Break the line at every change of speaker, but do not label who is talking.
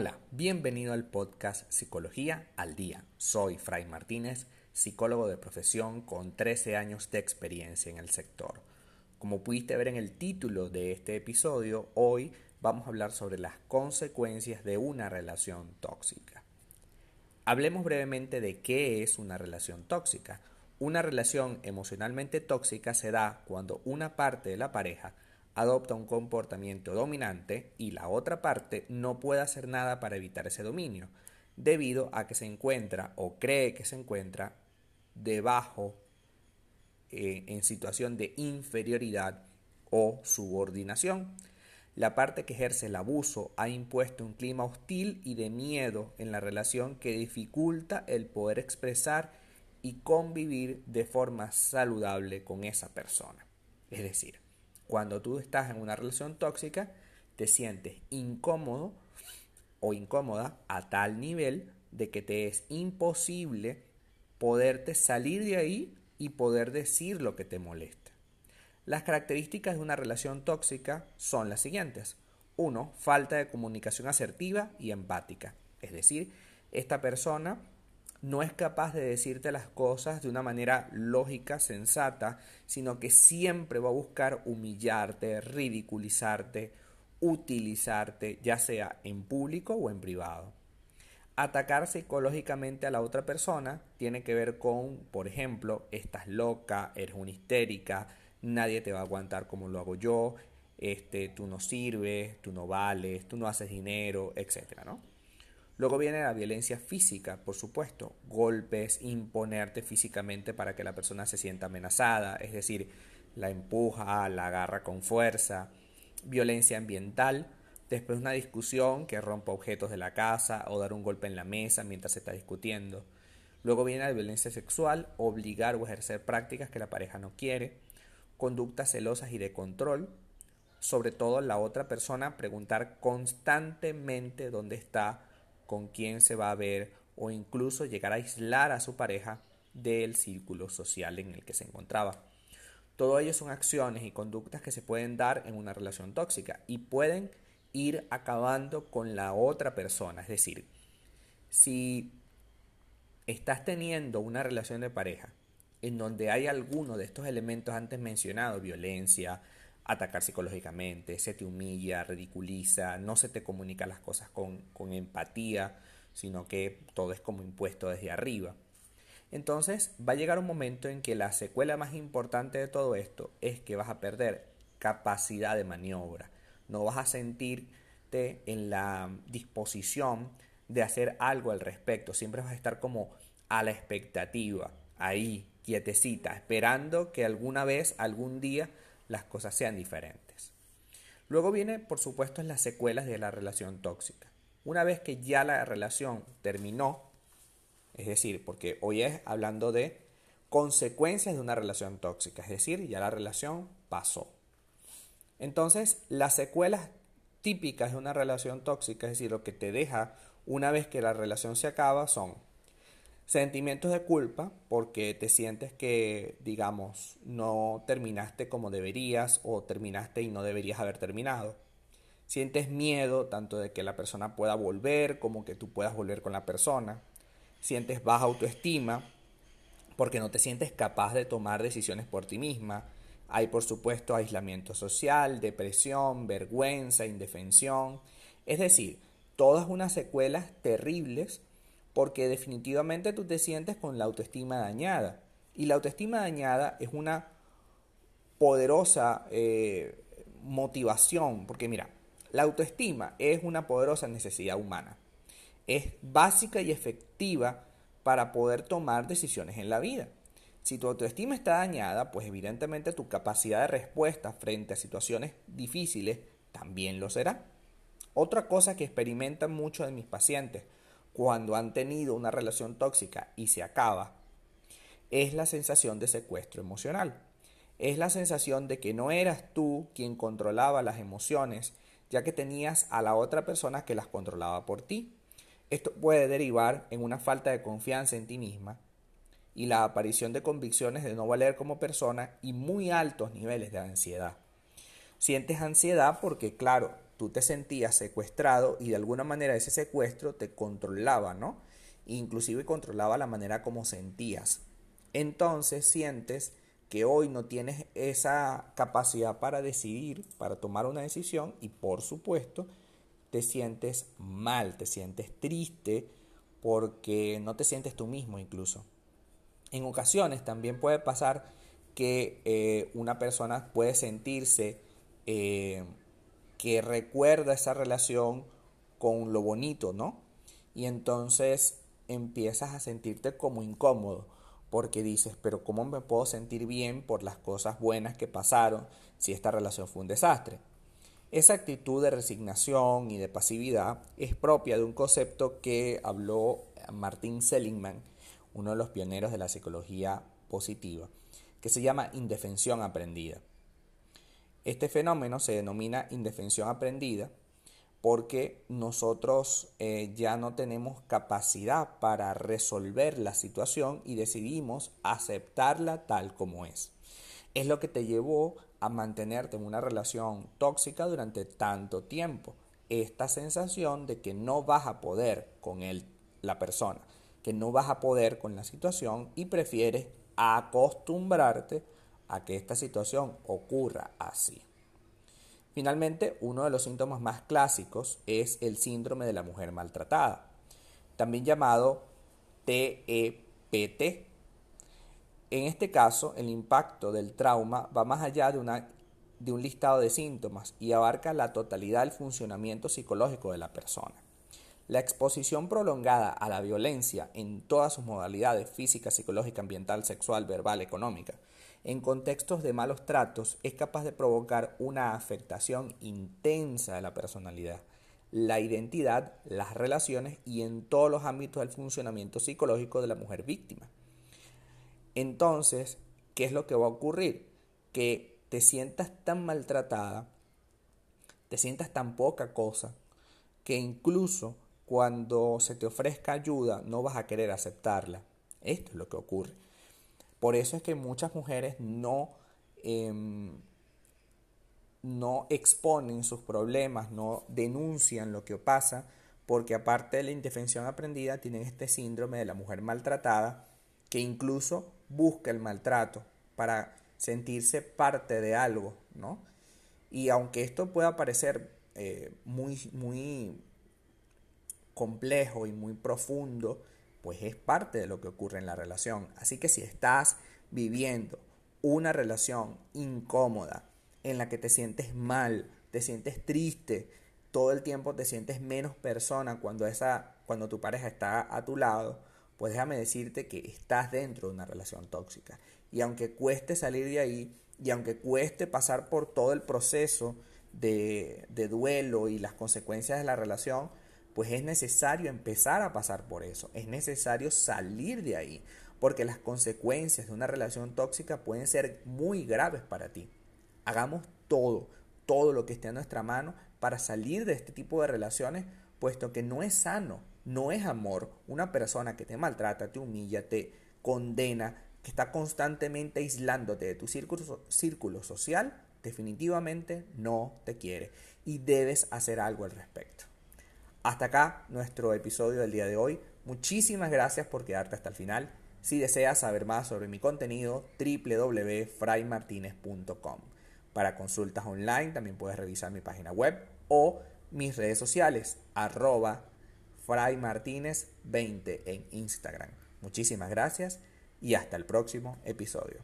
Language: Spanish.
Hola, bienvenido al podcast Psicología al Día. Soy Fray Martínez, psicólogo de profesión con 13 años de experiencia en el sector. Como pudiste ver en el título de este episodio, hoy vamos a hablar sobre las consecuencias de una relación tóxica. Hablemos brevemente de qué es una relación tóxica. Una relación emocionalmente tóxica se da cuando una parte de la pareja adopta un comportamiento dominante y la otra parte no puede hacer nada para evitar ese dominio, debido a que se encuentra o cree que se encuentra debajo eh, en situación de inferioridad o subordinación. La parte que ejerce el abuso ha impuesto un clima hostil y de miedo en la relación que dificulta el poder expresar y convivir de forma saludable con esa persona. Es decir, cuando tú estás en una relación tóxica, te sientes incómodo o incómoda a tal nivel de que te es imposible poderte salir de ahí y poder decir lo que te molesta. Las características de una relación tóxica son las siguientes. Uno, falta de comunicación asertiva y empática. Es decir, esta persona no es capaz de decirte las cosas de una manera lógica, sensata, sino que siempre va a buscar humillarte, ridiculizarte, utilizarte, ya sea en público o en privado. Atacar psicológicamente a la otra persona tiene que ver con, por ejemplo, estás loca, eres una histérica, nadie te va a aguantar como lo hago yo, este, tú no sirves, tú no vales, tú no haces dinero, etc. ¿no? Luego viene la violencia física, por supuesto, golpes, imponerte físicamente para que la persona se sienta amenazada, es decir, la empuja, la agarra con fuerza, violencia ambiental, después una discusión que rompa objetos de la casa o dar un golpe en la mesa mientras se está discutiendo. Luego viene la violencia sexual, obligar o ejercer prácticas que la pareja no quiere, conductas celosas y de control, sobre todo la otra persona preguntar constantemente dónde está con quién se va a ver o incluso llegar a aislar a su pareja del círculo social en el que se encontraba. Todo ello son acciones y conductas que se pueden dar en una relación tóxica y pueden ir acabando con la otra persona. Es decir, si estás teniendo una relación de pareja en donde hay alguno de estos elementos antes mencionados, violencia, atacar psicológicamente, se te humilla, ridiculiza, no se te comunica las cosas con, con empatía, sino que todo es como impuesto desde arriba. Entonces va a llegar un momento en que la secuela más importante de todo esto es que vas a perder capacidad de maniobra, no vas a sentirte en la disposición de hacer algo al respecto, siempre vas a estar como a la expectativa, ahí, quietecita, esperando que alguna vez, algún día, las cosas sean diferentes. Luego viene, por supuesto, las secuelas de la relación tóxica. Una vez que ya la relación terminó, es decir, porque hoy es hablando de consecuencias de una relación tóxica, es decir, ya la relación pasó. Entonces, las secuelas típicas de una relación tóxica, es decir, lo que te deja una vez que la relación se acaba, son Sentimientos de culpa porque te sientes que, digamos, no terminaste como deberías o terminaste y no deberías haber terminado. Sientes miedo tanto de que la persona pueda volver como que tú puedas volver con la persona. Sientes baja autoestima porque no te sientes capaz de tomar decisiones por ti misma. Hay por supuesto aislamiento social, depresión, vergüenza, indefensión. Es decir, todas unas secuelas terribles porque definitivamente tú te sientes con la autoestima dañada. Y la autoestima dañada es una poderosa eh, motivación, porque mira, la autoestima es una poderosa necesidad humana. Es básica y efectiva para poder tomar decisiones en la vida. Si tu autoestima está dañada, pues evidentemente tu capacidad de respuesta frente a situaciones difíciles también lo será. Otra cosa que experimentan muchos de mis pacientes cuando han tenido una relación tóxica y se acaba, es la sensación de secuestro emocional. Es la sensación de que no eras tú quien controlaba las emociones, ya que tenías a la otra persona que las controlaba por ti. Esto puede derivar en una falta de confianza en ti misma y la aparición de convicciones de no valer como persona y muy altos niveles de ansiedad. Sientes ansiedad porque, claro, tú te sentías secuestrado y de alguna manera ese secuestro te controlaba, ¿no? Inclusive controlaba la manera como sentías. Entonces sientes que hoy no tienes esa capacidad para decidir, para tomar una decisión y por supuesto te sientes mal, te sientes triste porque no te sientes tú mismo incluso. En ocasiones también puede pasar que eh, una persona puede sentirse eh, que recuerda esa relación con lo bonito, ¿no? Y entonces empiezas a sentirte como incómodo porque dices, pero ¿cómo me puedo sentir bien por las cosas buenas que pasaron si esta relación fue un desastre? Esa actitud de resignación y de pasividad es propia de un concepto que habló Martin Seligman, uno de los pioneros de la psicología positiva, que se llama indefensión aprendida. Este fenómeno se denomina indefensión aprendida porque nosotros eh, ya no tenemos capacidad para resolver la situación y decidimos aceptarla tal como es. Es lo que te llevó a mantenerte en una relación tóxica durante tanto tiempo. Esta sensación de que no vas a poder con él, la persona, que no vas a poder con la situación y prefieres acostumbrarte a que esta situación ocurra así. Finalmente, uno de los síntomas más clásicos es el síndrome de la mujer maltratada, también llamado TEPT. E en este caso, el impacto del trauma va más allá de, de un listado de síntomas y abarca la totalidad del funcionamiento psicológico de la persona. La exposición prolongada a la violencia en todas sus modalidades física, psicológica, ambiental, sexual, verbal, económica, en contextos de malos tratos es capaz de provocar una afectación intensa de la personalidad, la identidad, las relaciones y en todos los ámbitos del funcionamiento psicológico de la mujer víctima. Entonces, ¿qué es lo que va a ocurrir? Que te sientas tan maltratada, te sientas tan poca cosa, que incluso cuando se te ofrezca ayuda no vas a querer aceptarla. Esto es lo que ocurre. Por eso es que muchas mujeres no, em, no exponen sus problemas, no denuncian lo que pasa, porque aparte de la indefensión aprendida, tienen este síndrome de la mujer maltratada, que incluso busca el maltrato para sentirse parte de algo, ¿no? Y aunque esto pueda parecer eh, muy, muy complejo y muy profundo, pues es parte de lo que ocurre en la relación. Así que si estás viviendo una relación incómoda en la que te sientes mal, te sientes triste, todo el tiempo te sientes menos persona cuando esa cuando tu pareja está a tu lado, pues déjame decirte que estás dentro de una relación tóxica. Y aunque cueste salir de ahí, y aunque cueste pasar por todo el proceso de, de duelo y las consecuencias de la relación, pues es necesario empezar a pasar por eso, es necesario salir de ahí, porque las consecuencias de una relación tóxica pueden ser muy graves para ti. Hagamos todo, todo lo que esté a nuestra mano para salir de este tipo de relaciones, puesto que no es sano, no es amor. Una persona que te maltrata, te humilla, te condena, que está constantemente aislándote de tu círculo, círculo social, definitivamente no te quiere y debes hacer algo al respecto. Hasta acá nuestro episodio del día de hoy. Muchísimas gracias por quedarte hasta el final. Si deseas saber más sobre mi contenido, www.fraymartinez.com. Para consultas online también puedes revisar mi página web o mis redes sociales, arroba fraymartinez20 en Instagram. Muchísimas gracias y hasta el próximo episodio.